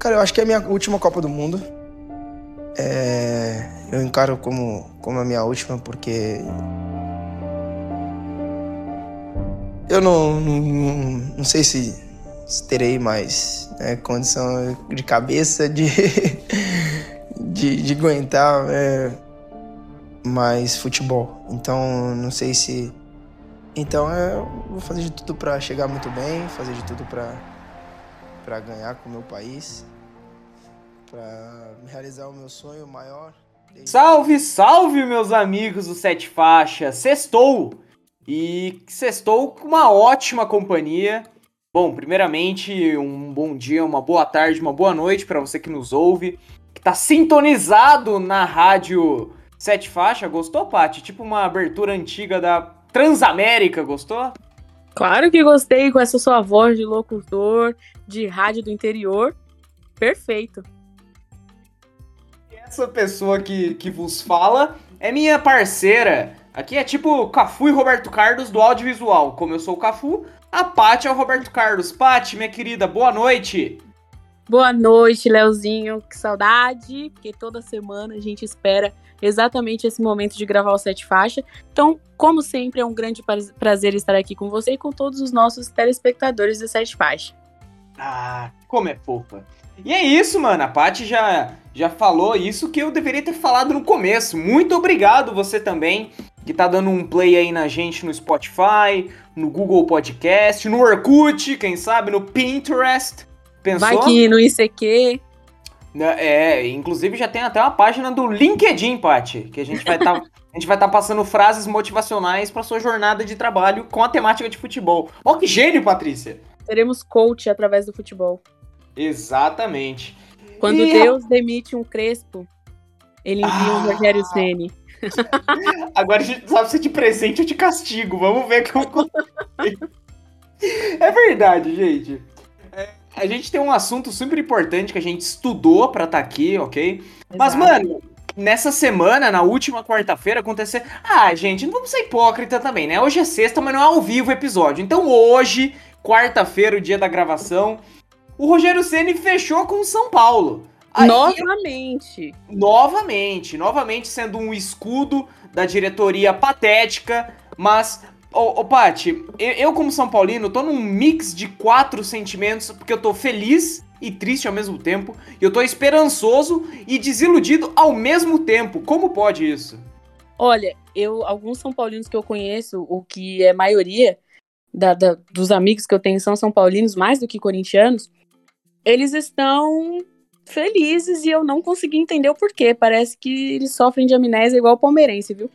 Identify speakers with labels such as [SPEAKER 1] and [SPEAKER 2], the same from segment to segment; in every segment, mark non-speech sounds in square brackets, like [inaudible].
[SPEAKER 1] Cara, eu acho que é a minha última Copa do Mundo. É, eu encaro como, como a minha última porque eu não, não, não sei se, se terei mais né, condição de cabeça de, [laughs] de, de aguentar é, mais futebol. Então não sei se. Então é, eu vou fazer de tudo para chegar muito bem, fazer de tudo para ganhar com o meu país para realizar o meu sonho maior.
[SPEAKER 2] Salve, salve, meus amigos do Sete Faixas! Sextou! E sextou com uma ótima companhia. Bom, primeiramente, um bom dia, uma boa tarde, uma boa noite para você que nos ouve, que tá sintonizado na rádio Sete Faixa. Gostou, Paty? Tipo uma abertura antiga da Transamérica, gostou?
[SPEAKER 3] Claro que gostei com essa sua voz de locutor, de rádio do interior. Perfeito.
[SPEAKER 2] Essa pessoa que, que vos fala é minha parceira. Aqui é tipo Cafu e Roberto Carlos do audiovisual. Como eu sou o Cafu, a Paty é o Roberto Carlos. Paty, minha querida, boa noite.
[SPEAKER 3] Boa noite, Leozinho. Que saudade, porque toda semana a gente espera exatamente esse momento de gravar o Sete Faixa. Então, como sempre, é um grande prazer estar aqui com você e com todos os nossos telespectadores do Sete Faixa.
[SPEAKER 2] Ah, como é fofa. E é isso, mano. A Paty já, já falou isso que eu deveria ter falado no começo. Muito obrigado você também que tá dando um play aí na gente no Spotify, no Google Podcast, no Orkut, quem sabe, no Pinterest.
[SPEAKER 3] Pensou? Vai que no ICQ.
[SPEAKER 2] Né, é, inclusive já tem até uma página do LinkedIn, Paty, que a gente vai estar tá, [laughs] a gente vai estar tá passando frases motivacionais para sua jornada de trabalho com a temática de futebol. Ó que gênio, Patrícia.
[SPEAKER 3] Teremos coach através do futebol.
[SPEAKER 2] Exatamente.
[SPEAKER 3] Quando e... Deus demite um Crespo, ele envia ah. um Rogério Ceni.
[SPEAKER 2] Agora a gente sabe se de presente ou de castigo. Vamos ver como. [laughs] é verdade, gente. É, a gente tem um assunto super importante que a gente estudou para estar tá aqui, ok? Exato. Mas, mano, nessa semana, na última quarta-feira, aconteceu. Ah, gente, não vamos ser hipócrita também, né? Hoje é sexta, mas não é ao vivo o episódio. Então, hoje, quarta-feira, o dia da gravação o Rogério Ceni fechou com o São Paulo.
[SPEAKER 3] Aí, novamente.
[SPEAKER 2] Novamente, novamente sendo um escudo da diretoria patética, mas Ô, ô Paty, eu, eu, como São Paulino tô num mix de quatro sentimentos, porque eu tô feliz e triste ao mesmo tempo, e eu tô esperançoso e desiludido ao mesmo tempo. Como pode isso?
[SPEAKER 3] Olha, eu alguns São Paulinos que eu conheço, o que é maioria da, da, dos amigos que eu tenho são São Paulinos, mais do que corintianos, eles estão felizes e eu não consegui entender o porquê. Parece que eles sofrem de amnésia igual o palmeirense, viu?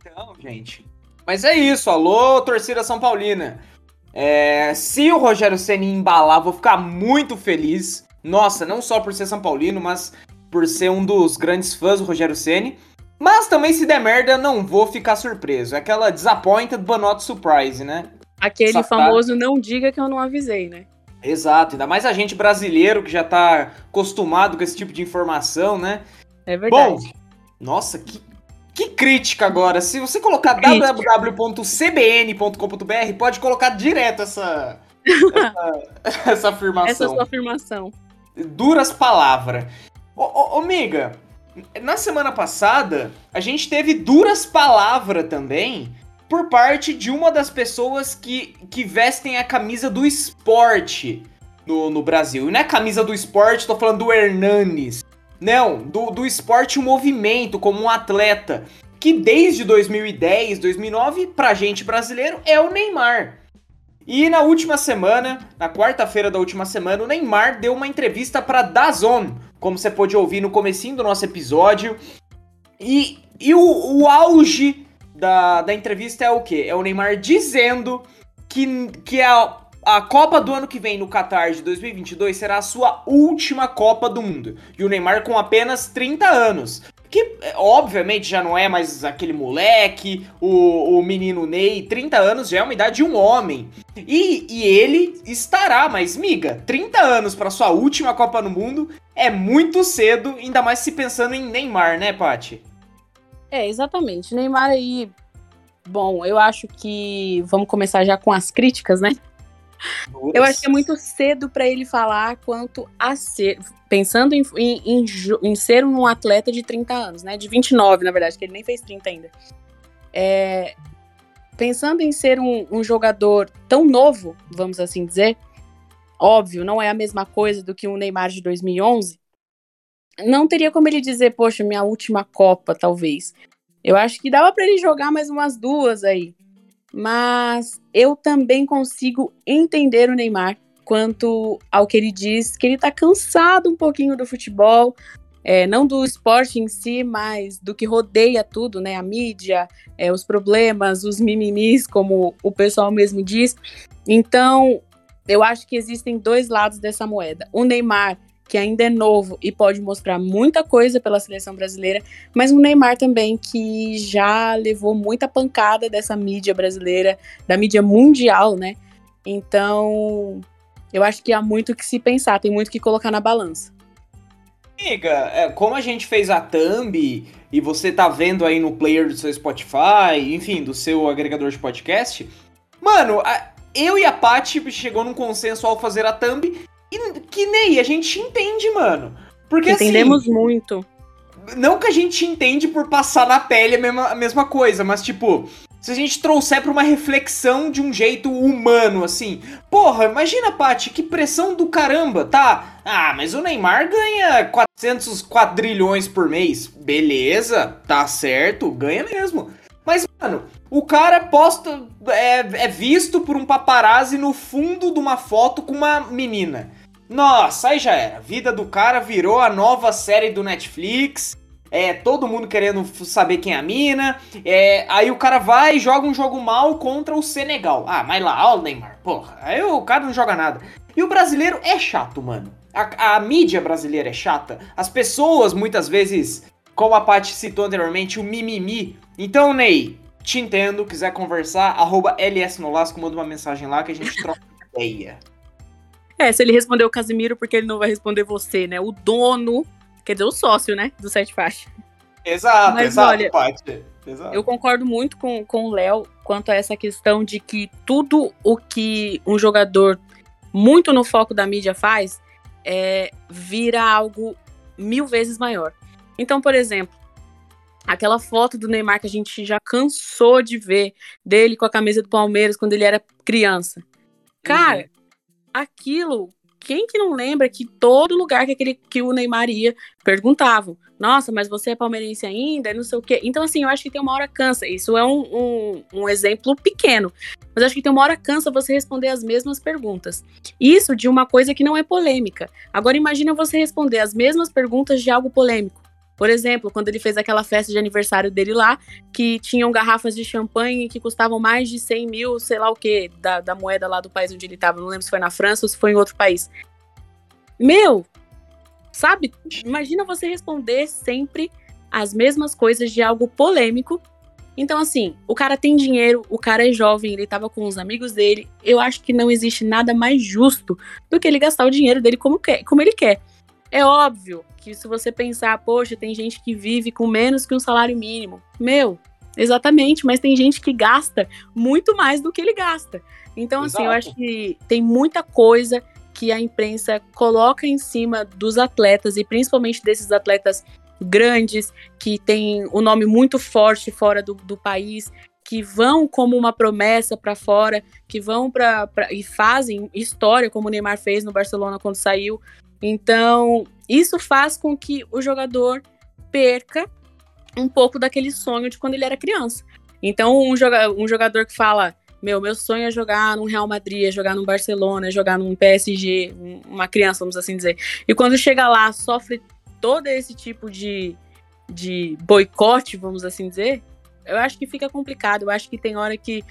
[SPEAKER 2] Então, gente. Mas é isso, alô, torcida São Paulina. É, se o Rogério Senna embalar, vou ficar muito feliz. Nossa, não só por ser São Paulino, mas por ser um dos grandes fãs do Rogério Ceni. Mas também se der merda, não vou ficar surpreso. É aquela disappointed but not surprise, né?
[SPEAKER 3] Aquele Safado. famoso não diga que eu não avisei, né?
[SPEAKER 2] Exato, ainda mais a gente brasileiro que já tá acostumado com esse tipo de informação, né?
[SPEAKER 3] É verdade. Bom,
[SPEAKER 2] nossa, que, que crítica agora. Se você colocar www.cbn.com.br, pode colocar direto essa, essa, [laughs] essa, afirmação.
[SPEAKER 3] Essa sua afirmação.
[SPEAKER 2] Duras palavras. Ô, ô, ô, amiga, na semana passada, a gente teve duras palavras também por parte de uma das pessoas que, que vestem a camisa do esporte no, no Brasil. E não é camisa do esporte, tô falando do Hernanes. Não, do, do esporte o movimento, como um atleta. Que desde 2010, 2009, pra gente brasileiro, é o Neymar. E na última semana, na quarta-feira da última semana, o Neymar deu uma entrevista para Dazon, como você pôde ouvir no comecinho do nosso episódio. E, e o, o auge da, da entrevista é o quê? É o Neymar dizendo que, que a, a Copa do ano que vem no Qatar de 2022 será a sua última Copa do Mundo. E o Neymar com apenas 30 anos. Que, obviamente, já não é mais aquele moleque, o, o menino Ney, 30 anos já é uma idade de um homem. E, e ele estará, mas, miga, 30 anos para sua última Copa no Mundo é muito cedo, ainda mais se pensando em Neymar, né, Paty?
[SPEAKER 3] É, exatamente. Neymar aí. Bom, eu acho que vamos começar já com as críticas, né? Eu acho que é muito cedo para ele falar quanto a ser. Pensando em, em, em, em, ser um atleta de 30 anos, né? De 29, na verdade, que ele nem fez 30 ainda. É, pensando em ser um, um jogador tão novo, vamos assim dizer, óbvio, não é a mesma coisa do que um Neymar de 2011. Não teria como ele dizer, poxa, minha última Copa, talvez. Eu acho que dava para ele jogar mais umas duas aí mas eu também consigo entender o Neymar quanto ao que ele diz, que ele tá cansado um pouquinho do futebol, é, não do esporte em si, mas do que rodeia tudo, né? A mídia, é, os problemas, os mimimis, como o pessoal mesmo diz. Então, eu acho que existem dois lados dessa moeda. O Neymar que ainda é novo e pode mostrar muita coisa pela seleção brasileira, mas um Neymar também que já levou muita pancada dessa mídia brasileira, da mídia mundial, né? Então, eu acho que há muito que se pensar, tem muito que colocar na balança.
[SPEAKER 2] Amiga, é, como a gente fez a thumb e você tá vendo aí no player do seu Spotify, enfim, do seu agregador de podcast, mano, a, eu e a Paty chegou num consenso ao fazer a thumb e que nem a gente entende, mano. Porque
[SPEAKER 3] assim, Entendemos assim, muito.
[SPEAKER 2] Não que a gente entende por passar na pele a mesma, a mesma coisa, mas tipo, se a gente trouxer pra uma reflexão de um jeito humano, assim. Porra, imagina, Paty, que pressão do caramba, tá? Ah, mas o Neymar ganha 400 quadrilhões por mês. Beleza, tá certo, ganha mesmo. Mas, mano, o cara posta. É, é visto por um paparazzi no fundo de uma foto com uma menina. Nossa, aí já era. A vida do cara virou a nova série do Netflix. É, todo mundo querendo saber quem é a mina. É, aí o cara vai e joga um jogo mal contra o Senegal. Ah, mas lá, ó o Neymar. Porra, aí o cara não joga nada. E o brasileiro é chato, mano. A, a mídia brasileira é chata. As pessoas, muitas vezes, como a Paty citou anteriormente, o mimimi. Então, Ney, te entendo, quiser conversar, arroba LS Nolasco, manda uma mensagem lá que a gente troca [laughs] ideia.
[SPEAKER 3] É, se ele responder o Casimiro, porque ele não vai responder você, né? O dono, quer dizer, o sócio, né? Do Sete Faixa.
[SPEAKER 2] Exato, Mas, exato, olha, Paty. Exato.
[SPEAKER 3] Eu concordo muito com, com o Léo quanto a essa questão de que tudo o que um jogador muito no foco da mídia faz é, vira algo mil vezes maior. Então, por exemplo, aquela foto do Neymar que a gente já cansou de ver dele com a camisa do Palmeiras quando ele era criança. Cara, uhum aquilo, quem que não lembra que todo lugar que, aquele, que o Neymar ia, perguntavam, nossa, mas você é palmeirense ainda? Não sei o quê. Então, assim, eu acho que tem uma hora cansa. Isso é um, um, um exemplo pequeno. Mas acho que tem uma hora cansa você responder as mesmas perguntas. Isso de uma coisa que não é polêmica. Agora, imagina você responder as mesmas perguntas de algo polêmico. Por exemplo, quando ele fez aquela festa de aniversário dele lá, que tinham garrafas de champanhe que custavam mais de 100 mil, sei lá o que, da, da moeda lá do país onde ele estava. Não lembro se foi na França ou se foi em outro país. Meu, sabe? Imagina você responder sempre as mesmas coisas de algo polêmico. Então, assim, o cara tem dinheiro, o cara é jovem, ele tava com os amigos dele. Eu acho que não existe nada mais justo do que ele gastar o dinheiro dele como, quer, como ele quer. É óbvio que se você pensar, poxa, tem gente que vive com menos que um salário mínimo. Meu, exatamente, mas tem gente que gasta muito mais do que ele gasta. Então, Exato. assim, eu acho que tem muita coisa que a imprensa coloca em cima dos atletas e principalmente desses atletas grandes que têm o um nome muito forte fora do, do país que vão como uma promessa para fora, que vão para e fazem história como o Neymar fez no Barcelona quando saiu. Então, isso faz com que o jogador perca um pouco daquele sonho de quando ele era criança. Então, um, joga um jogador que fala: Meu, meu sonho é jogar no Real Madrid, é jogar no Barcelona, é jogar num PSG, uma criança, vamos assim dizer. E quando chega lá, sofre todo esse tipo de, de boicote, vamos assim dizer, eu acho que fica complicado. Eu acho que tem hora que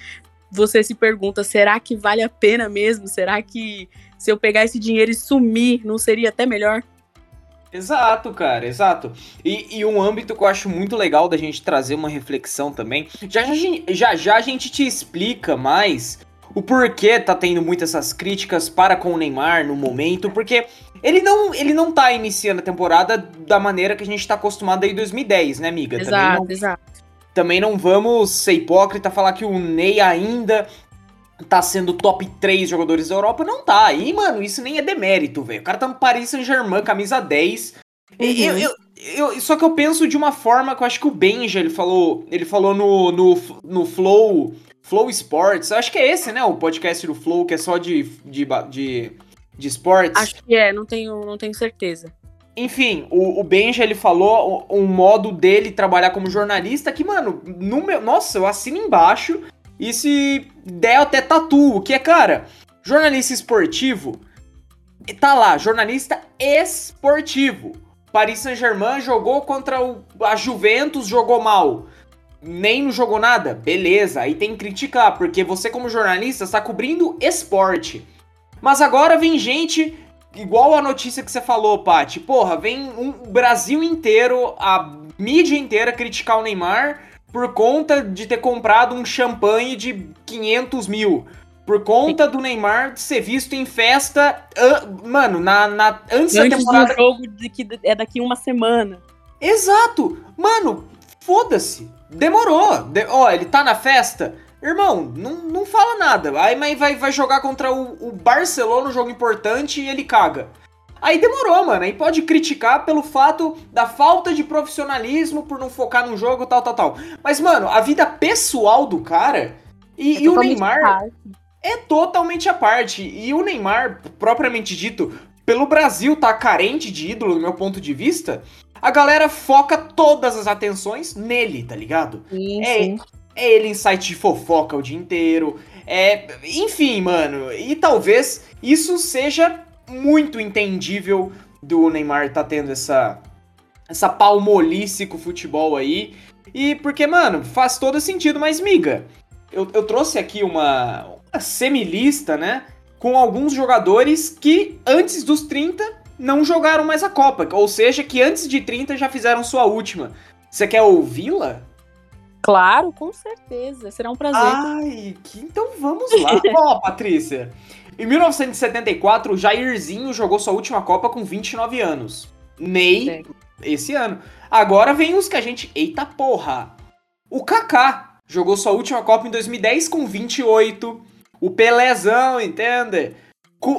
[SPEAKER 3] você se pergunta: será que vale a pena mesmo? Será que se eu pegar esse dinheiro e sumir, não seria até melhor?
[SPEAKER 2] Exato, cara, exato. E, e, um âmbito que eu acho muito legal da gente trazer uma reflexão também. Já já, já já a gente te explica mais o porquê tá tendo muitas essas críticas para com o Neymar no momento, porque ele não, ele não tá iniciando a temporada da maneira que a gente tá acostumado aí em 2010, né, amiga?
[SPEAKER 3] Exato,
[SPEAKER 2] não,
[SPEAKER 3] exato.
[SPEAKER 2] Também não vamos ser hipócrita falar que o Ney ainda tá sendo top 3 jogadores da Europa, não tá. E, mano, isso nem é demérito, velho. O cara tá no Paris Saint-Germain, camisa 10. Uhum. Eu, eu, eu, só que eu penso de uma forma que eu acho que o Benja, ele falou, ele falou no, no, no Flow, Flow Sports, eu acho que é esse, né, o podcast do Flow, que é só de, de, de, de esportes.
[SPEAKER 3] Acho que é, não tenho, não tenho certeza.
[SPEAKER 2] Enfim, o, o Benja, ele falou um modo dele trabalhar como jornalista que, mano, no meu, nossa, eu assino embaixo e se der até tatu, que é, cara, jornalista esportivo, tá lá, jornalista esportivo. Paris Saint-Germain jogou contra o, a Juventus, jogou mal. Nem não jogou nada? Beleza, aí tem que criticar, porque você, como jornalista, está cobrindo esporte. Mas agora vem gente, igual a notícia que você falou, Paty. Porra, vem um Brasil inteiro, a mídia inteira criticar o Neymar por conta de ter comprado um champanhe de 500 mil. Por conta do Neymar ser visto em festa, uh, mano, na, na, antes, antes da temporada.
[SPEAKER 3] Do jogo de que é daqui uma semana.
[SPEAKER 2] Exato! Mano, foda-se. Demorou. De, ó, ele tá na festa. Irmão, não, não fala nada. Aí mas vai, vai jogar contra o, o Barcelona, um jogo importante, e ele caga. Aí demorou, mano. Aí pode criticar pelo fato da falta de profissionalismo por não focar no jogo, tal, tal, tal. Mas, mano, a vida pessoal do cara e, é e o Neymar é totalmente à parte. E o Neymar, propriamente dito, pelo Brasil tá carente de ídolo, do meu ponto de vista, a galera foca todas as atenções nele, tá ligado?
[SPEAKER 3] Sim,
[SPEAKER 2] é,
[SPEAKER 3] sim.
[SPEAKER 2] É ele em site de fofoca o dia inteiro. É, enfim, mano. E talvez isso seja muito entendível do Neymar tá tendo essa essa palmolice com o futebol aí. E porque, mano, faz todo sentido, mas miga, eu, eu trouxe aqui uma, semilista, né? Com alguns jogadores que antes dos 30 não jogaram mais a Copa. Ou seja, que antes de 30 já fizeram sua última. Você quer ouvi-la?
[SPEAKER 3] Claro, com certeza. Será um prazer.
[SPEAKER 2] Ai, que, então vamos lá. [laughs] Ó, Patrícia. Em 1974, o Jairzinho jogou sua última Copa com 29 anos. Ney, é. esse ano. Agora vem os que a gente. Eita porra! O Kaká jogou sua última Copa em 2010 com 28. O Pelézão, entende?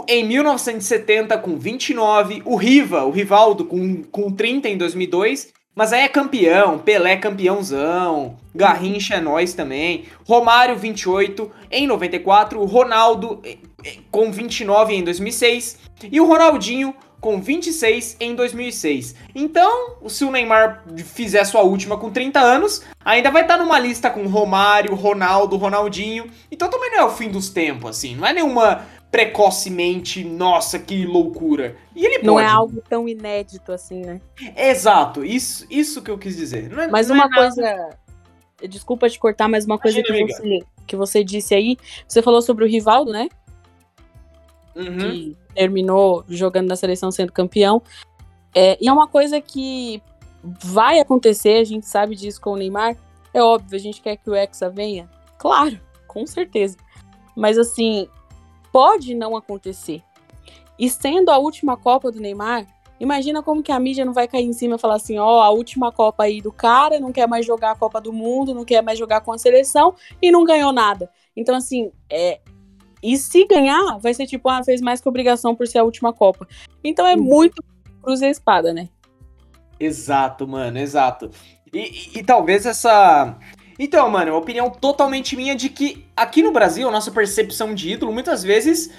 [SPEAKER 2] Em 1970 com 29, o Riva, o Rivaldo com, com 30 em 2002, mas aí é campeão, Pelé campeãozão, Garrincha é nós também, Romário 28 em 94, o Ronaldo eh, eh, com 29 em 2006 e o Ronaldinho com 26 em 2006. Então, se o Neymar fizer sua última com 30 anos, ainda vai estar numa lista com Romário, Ronaldo, Ronaldinho. Então também não é o fim dos tempos, assim. Não é nenhuma precocemente, nossa, que loucura. E ele
[SPEAKER 3] Não
[SPEAKER 2] pode...
[SPEAKER 3] é algo tão inédito assim, né?
[SPEAKER 2] Exato, isso, isso que eu quis dizer.
[SPEAKER 3] É, mas uma é coisa. Desculpa te cortar, mas uma coisa Imagina, que, você, que você disse aí. Você falou sobre o Rivaldo, né?
[SPEAKER 2] Uhum.
[SPEAKER 3] Que terminou jogando na seleção sendo campeão. É, e é uma coisa que vai acontecer, a gente sabe disso com o Neymar. É óbvio, a gente quer que o Hexa venha. Claro, com certeza. Mas assim, pode não acontecer. E sendo a última Copa do Neymar, imagina como que a mídia não vai cair em cima e falar assim, ó, oh, a última Copa aí do cara, não quer mais jogar a Copa do Mundo, não quer mais jogar com a seleção e não ganhou nada. Então, assim, é, e se ganhar, vai ser tipo, ah, fez mais que obrigação por ser a última Copa. Então é uhum. muito cruz e espada, né?
[SPEAKER 2] Exato, mano, exato. E, e, e, talvez essa. Então, mano, opinião totalmente minha de que aqui no Brasil, a nossa percepção de ídolo, muitas vezes,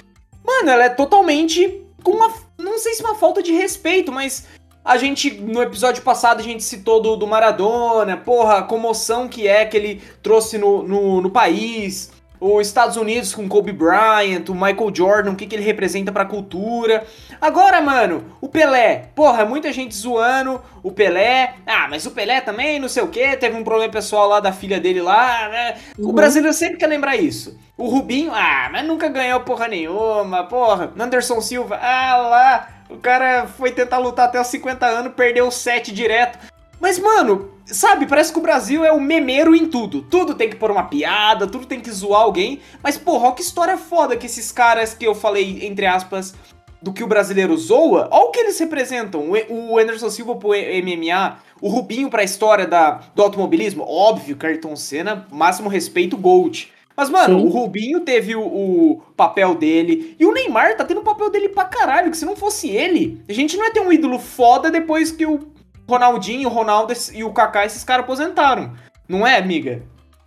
[SPEAKER 2] mano, ela é totalmente com uma. Não sei se uma falta de respeito, mas a gente, no episódio passado, a gente citou do, do Maradona, porra, a comoção que é que ele trouxe no, no, no país os Estados Unidos com Kobe Bryant, o Michael Jordan, o que, que ele representa pra cultura. Agora, mano, o Pelé. Porra, muita gente zoando o Pelé. Ah, mas o Pelé também, não sei o que, teve um problema pessoal lá da filha dele lá, né? Uhum. O brasileiro sempre quer lembrar isso. O Rubinho, ah, mas nunca ganhou porra nenhuma, porra. Anderson Silva, ah lá, o cara foi tentar lutar até os 50 anos, perdeu 7 direto. Mas, mano, sabe, parece que o Brasil é o memeiro em tudo. Tudo tem que pôr uma piada, tudo tem que zoar alguém. Mas, porra, ó que história foda que esses caras que eu falei, entre aspas, do que o brasileiro zoa, olha o que eles representam. O Anderson Silva pro MMA, o Rubinho pra história da, do automobilismo, óbvio, Carton Senna, máximo respeito, Gold. Mas, mano,
[SPEAKER 3] Sim.
[SPEAKER 2] o Rubinho teve o, o papel dele. E o Neymar tá tendo o papel dele pra caralho. Que se não fosse ele, a gente não ia ter um ídolo foda depois que o Ronaldinho, Ronaldo e o Kaká, esses caras aposentaram. Não é, amiga?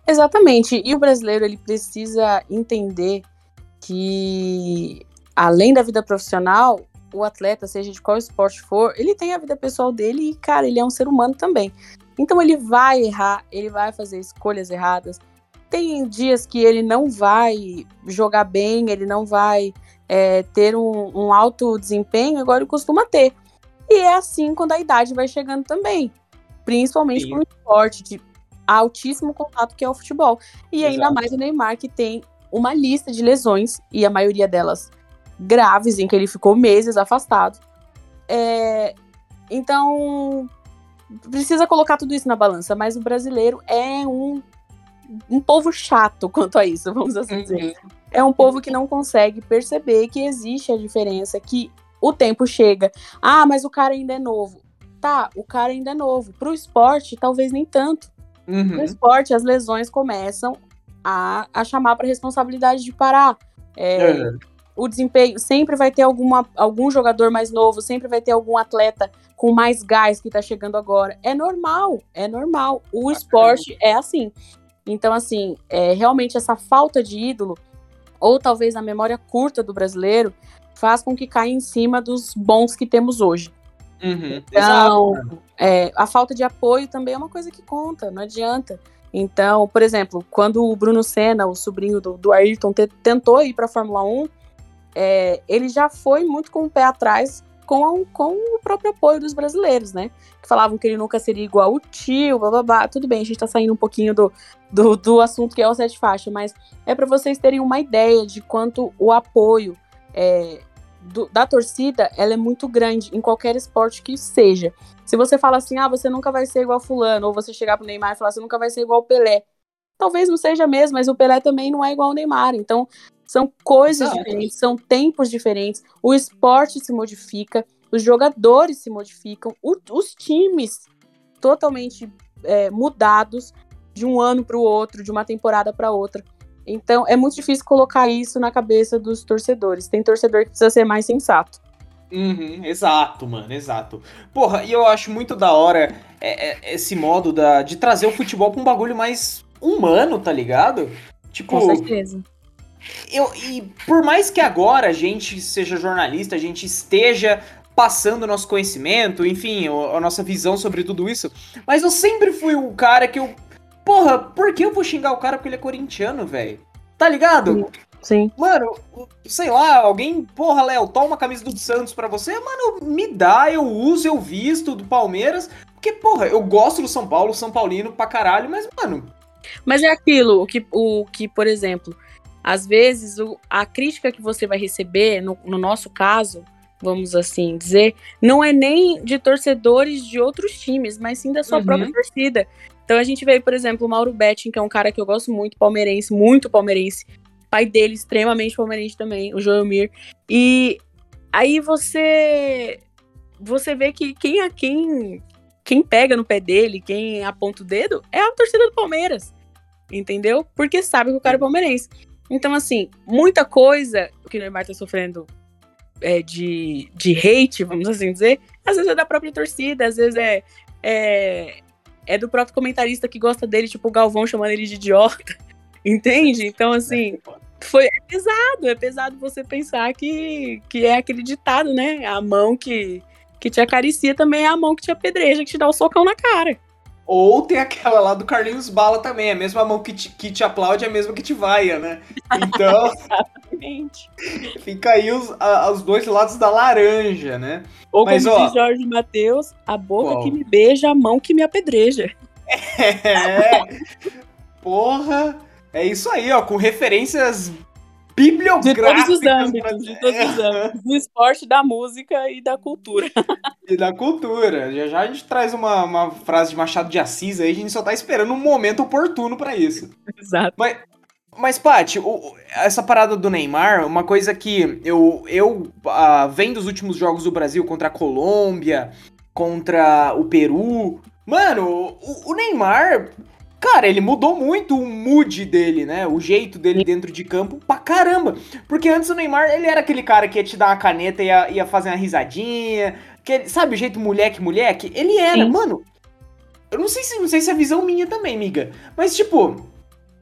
[SPEAKER 3] Exatamente. E o brasileiro ele precisa entender que além da vida profissional, o atleta, seja de qual esporte for, ele tem a vida pessoal dele e, cara, ele é um ser humano também. Então ele vai errar, ele vai fazer escolhas erradas. Tem dias que ele não vai jogar bem, ele não vai é, ter um, um alto desempenho, agora ele costuma ter. E é assim quando a idade vai chegando também. Principalmente
[SPEAKER 2] Sim.
[SPEAKER 3] para um esporte de altíssimo contato que é o futebol. E ainda
[SPEAKER 2] Exato.
[SPEAKER 3] mais o Neymar, que tem uma lista de lesões, e a maioria delas graves, em que ele ficou meses afastado. É, então, precisa colocar tudo isso na balança, mas o brasileiro é um, um povo chato quanto a isso, vamos assim dizer. É um povo que não consegue perceber que existe a diferença, que o tempo chega. Ah, mas o cara ainda é novo. Tá, o cara ainda é novo. Pro esporte, talvez nem tanto. No
[SPEAKER 2] Uhum.
[SPEAKER 3] esporte, as lesões começam a, a chamar para responsabilidade de parar. É,
[SPEAKER 2] É.
[SPEAKER 3] O desempenho sempre vai ter alguma, algum jogador mais novo, sempre vai ter algum atleta com mais gás que tá chegando agora. É normal, é normal. O esporte é assim. Então, assim, é, realmente essa falta de ídolo, ou talvez a memória curta do brasileiro, faz com que caia em cima dos bons que temos hoje.
[SPEAKER 2] Uhum.
[SPEAKER 3] Então, é, a falta de apoio também é uma coisa que conta, não adianta. Então, por exemplo, quando o Bruno Senna, o sobrinho do, do Ayrton, te- tentou ir para a Fórmula 1, é, ele já foi muito com o pé atrás com, com o próprio apoio dos brasileiros, né? Que falavam que ele nunca seria igual o tio, blá blá blá. Tudo bem, a gente tá saindo um pouquinho do, do, do assunto que é o sete faixa, mas é para vocês terem uma ideia de quanto o apoio é, do- da torcida ela é muito grande em qualquer esporte que seja. Se você fala assim, ah, você nunca vai ser igual fulano, ou você chegar pro Neymar e falar, você nunca vai ser igual o Pelé. Talvez não seja mesmo, mas o Pelé também não é igual ao Neymar. Então, são coisas
[SPEAKER 2] Exato.
[SPEAKER 3] diferentes, são tempos diferentes, o esporte se modifica, os jogadores se modificam, o- os times totalmente é, mudados de um ano para o outro, de uma temporada para outra. Então, é muito difícil colocar isso na cabeça dos torcedores. Tem torcedor que precisa ser mais sensato.
[SPEAKER 2] Uhum, exato, mano, exato. Porra, e eu acho muito da hora é, é, esse modo da, de trazer o futebol pra um bagulho mais humano, tá ligado? Tipo,
[SPEAKER 3] Com certeza.
[SPEAKER 2] eu, e por mais que agora a gente seja jornalista, a gente esteja passando o nosso conhecimento, enfim, o- a nossa visão sobre tudo isso, mas eu sempre fui o cara que eu. Porra, por que eu vou xingar o cara porque ele é corintiano, velho? Tá ligado?
[SPEAKER 3] Sim.
[SPEAKER 2] Mano, sei lá, alguém, porra, Léo, toma uma camisa do Santos pra você, mano, me dá, eu uso, eu visto do Palmeiras. Porque, porra, eu gosto do São Paulo, São Paulino pra caralho, mas, mano,
[SPEAKER 3] Mas é aquilo, o que, o que por exemplo, às vezes o- a crítica que você vai receber, no, no nosso caso, vamos assim dizer, não é nem de torcedores de outros times, mas sim da sua
[SPEAKER 2] Uhum.
[SPEAKER 3] própria torcida. Então a gente vê, por exemplo, o Mauro Betting, que é um cara que eu gosto muito, palmeirense, muito palmeirense. Pai dele, extremamente palmeirense também, o Joelmir. E aí você você vê que quem quem quem pega no pé dele, quem aponta o dedo, é a torcida do Palmeiras. Entendeu? Porque sabe que o cara é palmeirense. Então, assim, muita coisa que o Neymar tá sofrendo é, de, de hate, vamos assim dizer, às vezes é da própria torcida, às vezes é, é, é do próprio comentarista que gosta dele, tipo o Galvão chamando ele de idiota. [laughs] Entende? Então, assim, foi é pesado, é pesado você pensar que, que é aquele ditado, né? A mão que, que te acaricia também é a mão que te apedreja, que te dá o socão na cara.
[SPEAKER 2] Ou tem aquela lá do Carlinhos Bala também, a mesma mão que te, que te aplaude é a mesma que te vaia, né? [laughs] Então,
[SPEAKER 3] Exatamente. [laughs]
[SPEAKER 2] fica aí os, a- os dois lados da laranja, né?
[SPEAKER 3] Ou
[SPEAKER 2] Mas,
[SPEAKER 3] como
[SPEAKER 2] ó,
[SPEAKER 3] diz Jorge Matheus, a boca
[SPEAKER 2] qual?
[SPEAKER 3] que me beija, a mão que me apedreja.
[SPEAKER 2] É. [laughs] Porra. É isso aí, ó, com referências
[SPEAKER 3] De
[SPEAKER 2] bibliográficas.
[SPEAKER 3] todos os âmbitos, de todos os âmbitos. Do esporte, da música e da cultura. [laughs]
[SPEAKER 2] E da cultura. Já já a gente traz uma, uma frase de Machado de Assis aí, a gente só tá esperando um momento oportuno pra isso.
[SPEAKER 3] Exato.
[SPEAKER 2] Mas, Paty, o- o- essa parada do Neymar, uma coisa que eu, eu ah, vendo os últimos jogos do Brasil contra a Colômbia, contra o Peru. Mano, o, o Neymar, cara, ele mudou muito o mood dele, né? O jeito dele dentro de campo pra caramba. Porque antes o Neymar, ele era aquele cara que ia te dar uma caneta e ia, ia fazer uma risadinha. Que, sabe o jeito moleque, moleque? Ele era, Sim. mano. Eu não sei se não sei se é visão minha também, miga. Mas, tipo,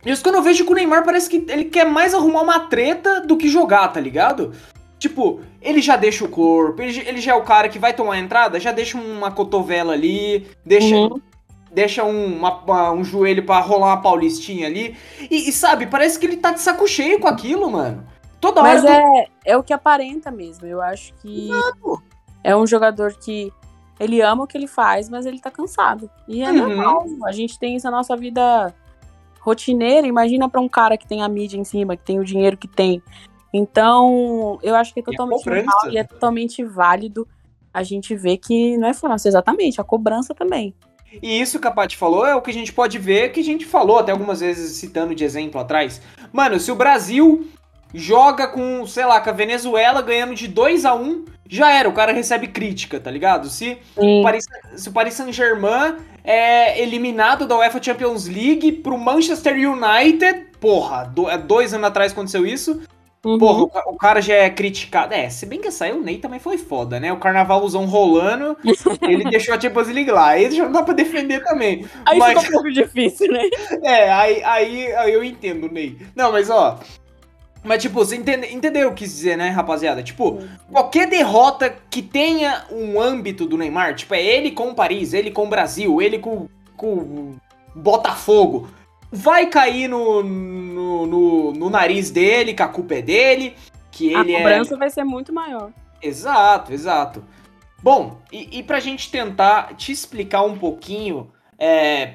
[SPEAKER 2] isso quando eu vejo que o Neymar parece que ele quer mais arrumar uma treta do que jogar, tá ligado? Tipo, ele já deixa o corpo, ele, já é o cara que vai tomar a entrada, já deixa uma cotovela ali, deixa, uhum. deixa um, uma, um joelho para rolar uma paulistinha ali. E, e, sabe, parece que ele tá de saco cheio com aquilo, mano. Toda hora.
[SPEAKER 3] Mas é, é o que aparenta mesmo. Eu acho que Não. é um jogador que ele ama o que ele faz, mas ele tá cansado. E é uhum. normal. A gente tem isso na nossa vida rotineira. Imagina para um cara que tem a mídia em cima, que tem o dinheiro que tem. Então, eu acho que é totalmente normal e é totalmente válido a gente ver que não é fácil, exatamente, a cobrança também.
[SPEAKER 2] E isso que a Paty falou é o que a gente pode ver, que a gente falou até algumas vezes citando de exemplo atrás. Mano, se o Brasil joga com, sei lá, com a Venezuela ganhando de 2 a 1 já era, o cara recebe crítica, tá ligado? Se, o Paris, se o Paris Saint-Germain é eliminado da UEFA Champions League pro Manchester United, porra, do, é dois anos atrás aconteceu isso, Uhum. Porra, o, o, cara já é criticado. É, se bem que aí o Ney também foi foda, né? O carnavalzão rolando, [laughs] ele deixou a Champions League lá. Aí já não dá pra defender também.
[SPEAKER 3] Aí mas... fica um pouco difícil, né? [laughs]
[SPEAKER 2] É, aí, aí, aí eu entendo, Ney. Não, mas ó. Mas, tipo, você entende, entendeu o que quis dizer, né, rapaziada? Tipo, qualquer derrota que tenha um âmbito do Neymar, tipo, é ele com o Paris, ele com o Brasil, ele com, com Botafogo vai cair no, no, no, no, nariz dele, que a culpa é dele, que ele
[SPEAKER 3] A cobrança é... vai ser muito maior.
[SPEAKER 2] Exato, exato. Bom, e, e pra gente tentar te explicar um pouquinho é,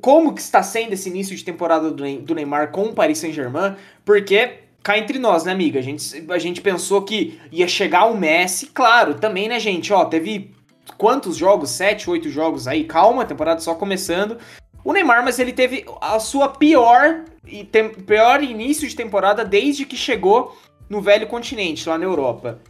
[SPEAKER 2] como que está sendo esse início de temporada do Neymar com o Paris Saint-Germain, porque cá entre nós, né, amiga? A gente, a gente pensou que ia chegar o Messi, claro, também, né, gente? Ó, teve quantos jogos? Sete, oito jogos aí, calma, a temporada só começando. O Neymar, mas ele teve a sua pior, tem, pior início de temporada desde que chegou no velho continente, lá na Europa.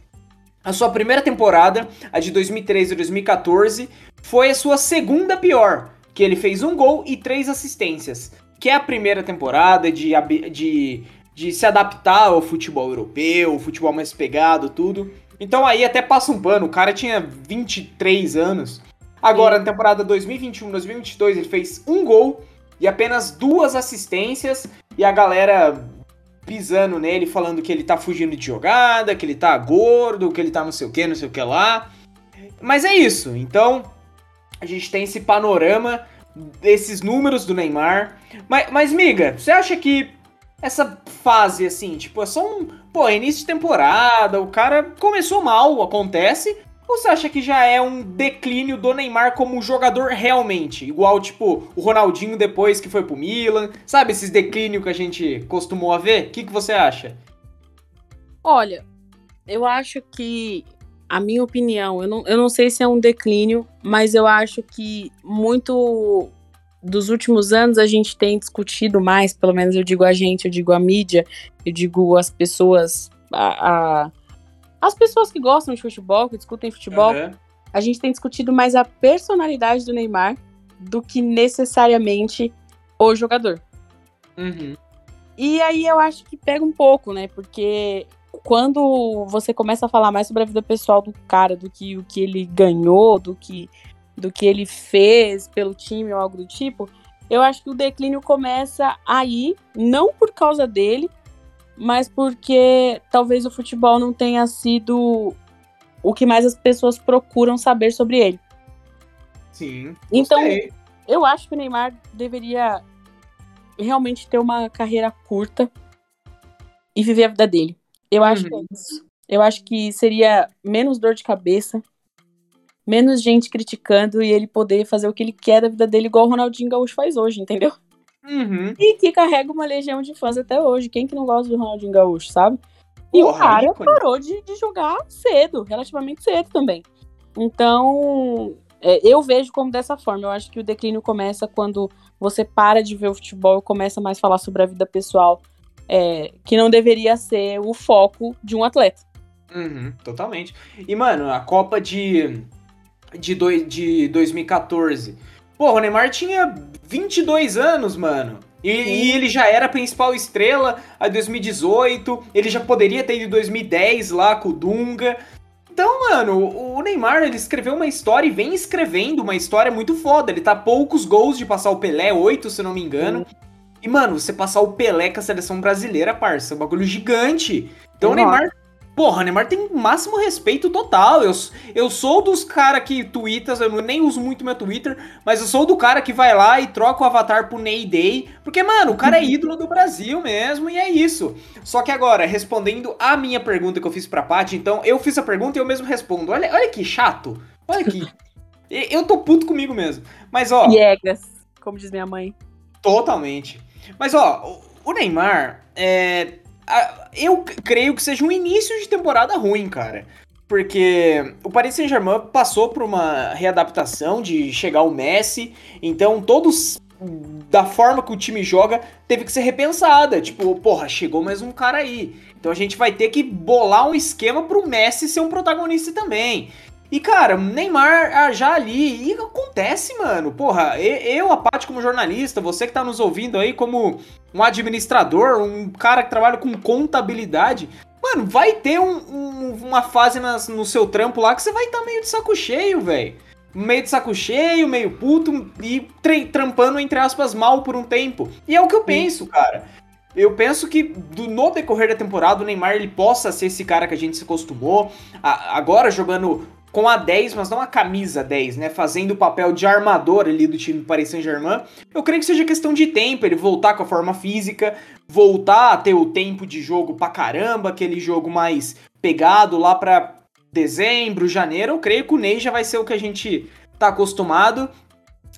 [SPEAKER 2] A sua primeira temporada, a de 2013 e 2014, foi a sua segunda pior, que ele fez um gol e três assistências. Que é a primeira temporada de, de, de se adaptar ao futebol europeu, futebol mais pegado, tudo. Então aí até passa um pano, o cara tinha 23 anos. Agora, na temporada 2021-2022, ele fez um gol e apenas duas assistências. E a galera pisando nele, falando que ele tá fugindo de jogada, que ele tá gordo, que ele tá não sei o que, não sei o que lá. Mas é isso. Então, a gente tem esse panorama desses números do Neymar. Mas, mas miga, você acha que essa fase, assim, tipo, é só um. Pô, início de temporada, o cara começou mal, acontece. Ou você acha que já é um declínio do Neymar como jogador realmente? Igual, tipo, o Ronaldinho depois que foi pro Milan. Sabe esses declínios que a gente costumou a ver? O que, que você acha?
[SPEAKER 3] Olha, eu acho que, a minha opinião, eu não, eu não sei se é um declínio, mas eu acho que muito dos últimos anos a gente tem discutido mais, pelo menos eu digo a gente, eu digo a mídia, eu digo as pessoas, a, a as pessoas que gostam de futebol, que discutem futebol, uhum. a gente tem discutido mais a personalidade do Neymar do que necessariamente o jogador.
[SPEAKER 2] Uhum.
[SPEAKER 3] E aí eu acho que pega um pouco, né? Porque quando você começa a falar mais sobre a vida pessoal do cara, do que o que ele ganhou, do que, do que ele fez pelo time ou algo do tipo, eu acho que o declínio começa aí, não por causa dele, mas porque talvez o futebol não tenha sido o que mais as pessoas procuram saber sobre ele.
[SPEAKER 2] Sim.
[SPEAKER 3] Então, eu acho que o Neymar deveria realmente ter uma carreira curta e viver a vida dele. Eu acho que é uhum. isso. Eu acho que seria menos dor de cabeça, menos gente criticando e ele poder fazer o que ele quer da vida dele, igual o Ronaldinho Gaúcho faz hoje, entendeu?
[SPEAKER 2] Uhum.
[SPEAKER 3] E que carrega uma legião de fãs até hoje. Quem que não gosta do Ronaldinho Gaúcho, sabe? E Porra, o cara ícone. parou de, de jogar cedo, relativamente cedo também. Então, é, eu vejo como dessa forma. Eu acho que o declínio começa quando você para de ver o futebol e começa mais a falar sobre a vida pessoal, é, que não deveria ser o foco de um atleta.
[SPEAKER 2] Uhum, totalmente. E, mano, a Copa de, de, do, de 2014 Porra, o Neymar tinha 22 anos, mano. E, e, ele já era a principal estrela a 2018, ele já poderia ter ido em 2010 lá com o Dunga. Então, mano, o Neymar, ele escreveu uma história e vem escrevendo uma história muito foda. Ele tá poucos gols de passar o Pelé, oito, se não me engano. E, mano, você passar o Pelé com a seleção brasileira, parça, é um bagulho gigante. Então, o Neymar Porra, Neymar tem máximo respeito total. Eu, eu sou dos cara que twitters, eu nem uso muito meu Twitter, mas eu sou do cara que vai lá e troca o avatar pro Ney Day. Porque, mano, o cara é [laughs] ídolo do Brasil mesmo, e é isso. Só que agora, respondendo a minha pergunta que eu fiz pra Paty, então eu fiz a pergunta e eu mesmo respondo. Olha, olha que chato. Olha aqui. [laughs] eu tô puto comigo mesmo. Mas, ó.
[SPEAKER 3] Piegas, como diz minha mãe.
[SPEAKER 2] Totalmente. Mas, ó, o Neymar, é, eu creio que seja um início de temporada ruim, cara. Porque o Paris Saint-Germain passou por uma readaptação de chegar o Messi, então todos da forma que o time joga teve que ser repensada. Tipo, porra, chegou mais um cara aí. Então a gente vai ter que bolar um esquema pro Messi ser um protagonista também. E, cara, Neymar ah, já ali, e acontece, mano. Porra, eu, a parte como jornalista, você que tá nos ouvindo aí como um administrador, um cara que trabalha com contabilidade, mano, vai ter um, um, uma fase nas, no seu trampo lá que você vai estar tá meio de saco cheio, velho. Meio de saco cheio, meio puto e trampando, entre aspas, mal por um tempo. E é o que eu penso, cara. Eu penso que do, no decorrer da temporada o Neymar ele possa ser esse cara que a gente se acostumou. A, agora jogando com a 10, mas não a camisa 10, né? Fazendo o papel de armador ali do time do Paris Saint-Germain. Eu creio que seja questão de tempo, ele voltar com a forma física, voltar a ter o tempo de jogo pra caramba, aquele jogo mais pegado lá pra dezembro, janeiro. Eu creio que o Ney já vai ser o que a gente tá acostumado.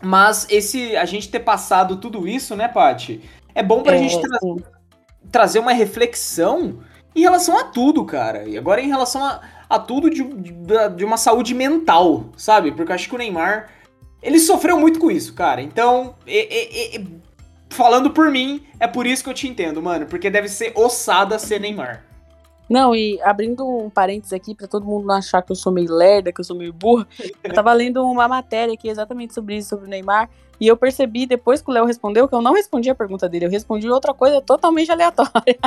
[SPEAKER 2] Mas esse a gente ter passado tudo isso, né, Paty? É bom pra é, gente tra trazer uma reflexão em relação a tudo, cara. E agora em relação a a tudo de, de, de uma saúde mental, sabe? Porque eu acho que o Neymar, ele sofreu muito com isso, cara. Então, e, e, e, falando por mim, é por isso que eu te entendo, mano. Porque deve ser ossada ser Neymar.
[SPEAKER 3] Não, e abrindo um parênteses aqui para todo mundo não achar que eu sou meio lerda, que eu sou meio burra, eu tava lendo uma matéria aqui exatamente sobre isso, sobre o Neymar, e eu percebi depois que o Léo respondeu que eu não respondi a pergunta dele, eu respondi outra coisa totalmente aleatória.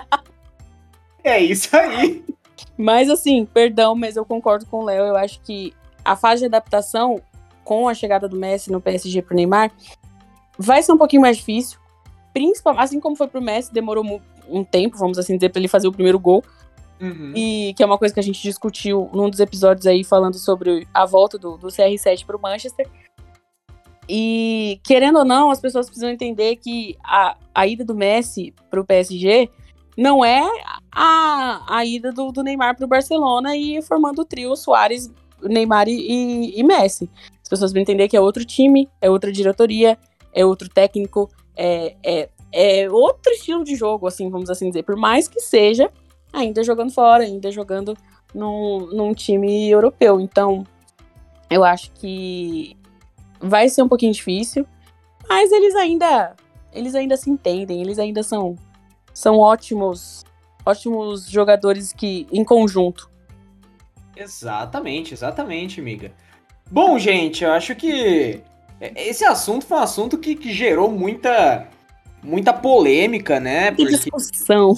[SPEAKER 2] É isso aí.
[SPEAKER 3] Mas assim, perdão, mas eu concordo com o Léo. Eu acho que a fase de adaptação com a chegada do Messi no PSG pro Neymar vai ser um pouquinho mais difícil. Principalmente, assim como foi pro Messi, demorou um tempo, vamos assim dizer, para ele fazer o primeiro gol. Uhum. E que é uma coisa que a gente discutiu num dos episódios aí falando sobre a volta do, do CR7 pro Manchester. E querendo ou não, as pessoas precisam entender que a, a ida do Messi pro PSG não é a, a ida do, do Neymar para o Barcelona e formando o trio Soares, Neymar e, e, Messi. As pessoas vão entender que é outro time, é outra diretoria, é outro técnico, é, é, é outro estilo de jogo, assim, vamos assim dizer. Por mais que seja ainda jogando fora, ainda jogando num, num time europeu. Então, eu acho que vai ser um pouquinho difícil, mas eles ainda eles ainda se entendem, eles ainda são são ótimos, ótimos jogadores que em conjunto.
[SPEAKER 2] Exatamente, exatamente, amiga. Bom, gente, eu acho que esse assunto foi um assunto que, que gerou muita, muita polêmica, né?
[SPEAKER 3] Que Porque... discussão.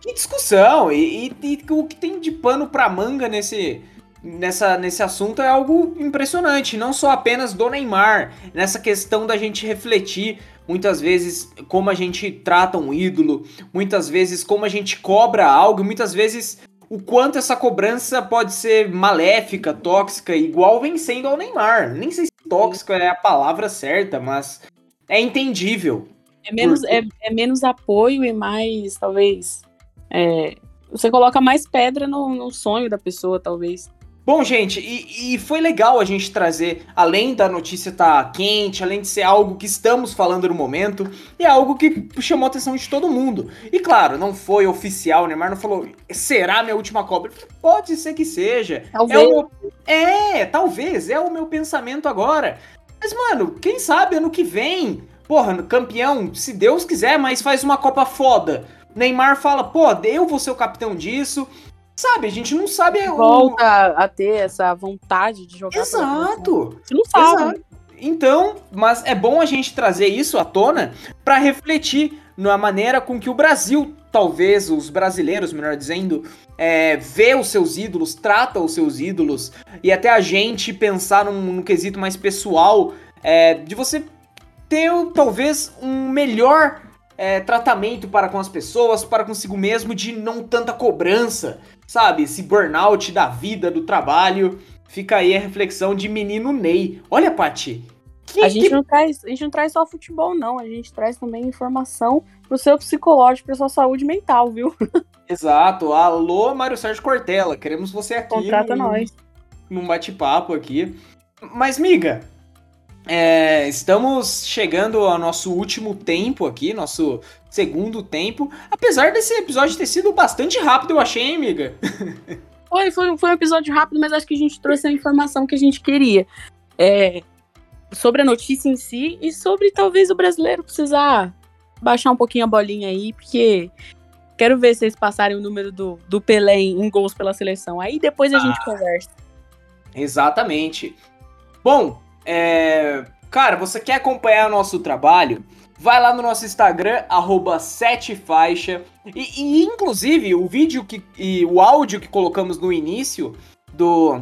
[SPEAKER 2] Que discussão! E, e, e, o que tem de pano pra manga nesse, nessa, nesse assunto é algo impressionante. Não só apenas do Neymar, nessa questão da gente refletir muitas vezes como a gente trata um ídolo, muitas vezes como a gente cobra algo, muitas vezes o quanto essa cobrança pode ser maléfica, tóxica, igual vem sendo ao Neymar. Nem sei se tóxico é a palavra certa, mas é entendível.
[SPEAKER 3] É menos, é, é, menos apoio e mais, talvez. É, você coloca mais pedra no, no sonho da pessoa, talvez.
[SPEAKER 2] Bom, gente, e, e, foi legal a gente trazer, além da notícia estar tá quente, além de ser algo que estamos falando no momento, é algo que chamou a atenção de todo mundo. E claro, não foi oficial, o Neymar não falou, será minha última cobra? Pode ser que seja.
[SPEAKER 3] Talvez.
[SPEAKER 2] É, meu... é, talvez, é o meu pensamento agora. Mas, mano, quem sabe ano que vem, porra, campeão, se Deus quiser, mas faz uma Copa foda. Neymar fala, pô, eu vou ser o capitão disso, Sabe, a gente não sabe.
[SPEAKER 3] Volta o... a ter essa vontade de jogar.
[SPEAKER 2] Exato.
[SPEAKER 3] Gente não sabe. Exato.
[SPEAKER 2] Então, mas é bom a gente trazer isso à tona para refletir na maneira com que o Brasil, talvez os brasileiros, melhor dizendo, é, vê os seus ídolos, trata os seus ídolos, e até a gente pensar num, num quesito mais pessoal, é, de você ter talvez um melhor é, tratamento para com as pessoas, para consigo mesmo, de não tanta cobrança, sabe? Esse burnout da vida, do trabalho. Fica aí a reflexão de menino Ney. Olha, Paty.
[SPEAKER 3] a, gente que... não traz, a gente não traz só futebol, não. A gente traz também informação pro seu psicológico, pra sua saúde mental, viu? [laughs]
[SPEAKER 2] Exato. Alô, Mário Sérgio Cortella. Queremos você aqui.
[SPEAKER 3] Contrata no, nós.
[SPEAKER 2] Num bate-papo aqui. Mas, miga, é, estamos chegando ao nosso último tempo aqui, nosso segundo tempo. Apesar desse episódio ter sido bastante rápido, eu achei, hein, amiga? [laughs]
[SPEAKER 3] Foi, foi, foi um episódio rápido, mas acho que a gente trouxe a informação que a gente queria. É, sobre a notícia em si e sobre talvez o brasileiro precisar baixar um pouquinho a bolinha aí, porque quero ver se eles passarem o número do, do Pelé em, gols pela seleção. Aí depois a ah, gente conversa.
[SPEAKER 2] Exatamente. Bom, é, cara, você quer acompanhar nosso trabalho? vai lá no nosso Instagram, arroba. E, e, inclusive, o vídeo que. e o áudio que colocamos no início do.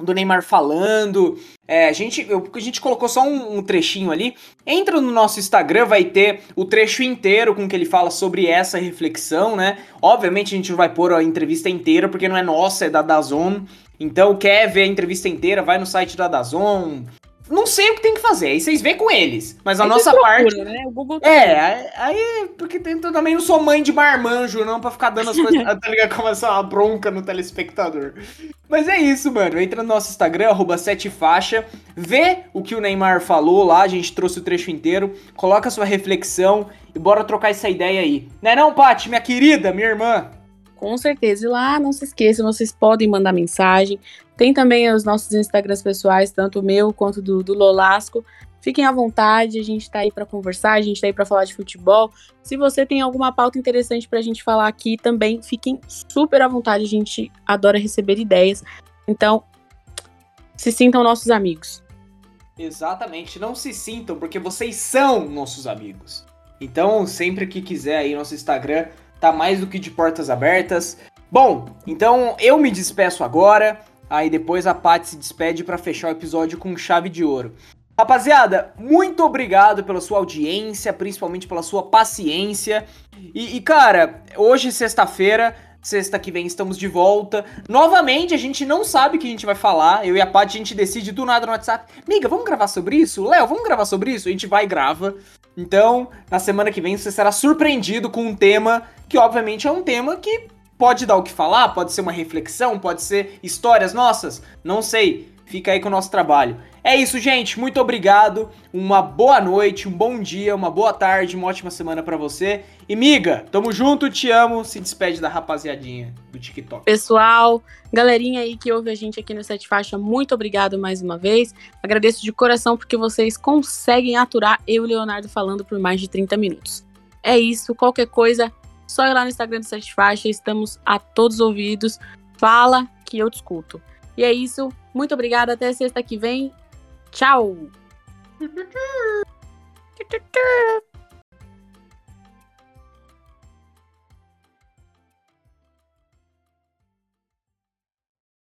[SPEAKER 2] Do Neymar falando. É, a, gente, a gente colocou só um, um, trechinho ali. Entra no nosso Instagram, vai ter o trecho inteiro com que ele fala sobre essa reflexão, né? Obviamente a gente não vai pôr a entrevista inteira, porque não é nossa, é da Dazon. Então, quer ver a entrevista inteira, vai no site da Dazon, não sei o que tem que fazer, aí vocês vê com eles. Mas a
[SPEAKER 3] aí
[SPEAKER 2] nossa
[SPEAKER 3] procura,
[SPEAKER 2] parte.
[SPEAKER 3] Né? O Google
[SPEAKER 2] é, aí. Porque tem, eu também não sou mãe de marmanjo, não, pra ficar dando as coisas. [laughs] tá ligado? Começar uma bronca no telespectador. Mas é isso, mano. Entra no nosso Instagram, arroba faixa, vê o que o Neymar falou lá, a gente trouxe o trecho inteiro, coloca sua reflexão e bora trocar essa ideia aí. Não é não, Paty, minha querida, minha irmã?
[SPEAKER 3] Com certeza. E lá, não se esqueçam, vocês podem mandar mensagem. Tem também os nossos Instagrams pessoais, tanto o meu quanto do, do Lolasco. Fiquem à vontade, a gente tá aí para conversar, a gente tá aí para falar de futebol. Se você tem alguma pauta interessante pra gente falar aqui também, fiquem super à vontade, a gente adora receber ideias. Então, se sintam nossos amigos.
[SPEAKER 2] Exatamente, não se sintam, porque vocês são nossos amigos. Então, sempre que quiser aí, nosso Instagram tá mais do que de portas abertas. Bom, então eu me despeço agora, aí depois a Paty se despede para fechar o episódio com chave de ouro. Rapaziada, muito obrigado pela sua audiência, principalmente pela sua paciência. E, e cara, hoje, sexta-feira, sexta que vem, estamos de volta. Novamente, a gente não sabe o que a gente vai falar. Eu e a Paty, a gente decide do nada no WhatsApp. Miga, vamos gravar sobre isso? Léo, vamos gravar sobre isso? A gente vai e grava. Então, na semana que vem, você será surpreendido com um tema que, obviamente, é um tema que pode dar o que falar, pode ser uma reflexão, pode ser histórias nossas, não sei. Fica aí com o nosso trabalho. É isso, gente. Muito obrigado. Uma boa noite, um bom dia, uma boa tarde, uma ótima semana para você. E miga, tamo junto, te amo. Se despede da rapaziadinha do TikTok.
[SPEAKER 3] Pessoal, galerinha aí que ouve a gente aqui no Sete Faixa, muito obrigado mais uma vez. Agradeço de coração porque vocês conseguem aturar eu e Leonardo falando por mais de 30 minutos. É isso, qualquer coisa, só ir lá no Instagram do Sete Faixa, estamos a todos ouvidos. Fala que eu discuto. E é isso, muito obrigada, até sexta que vem. Tchau!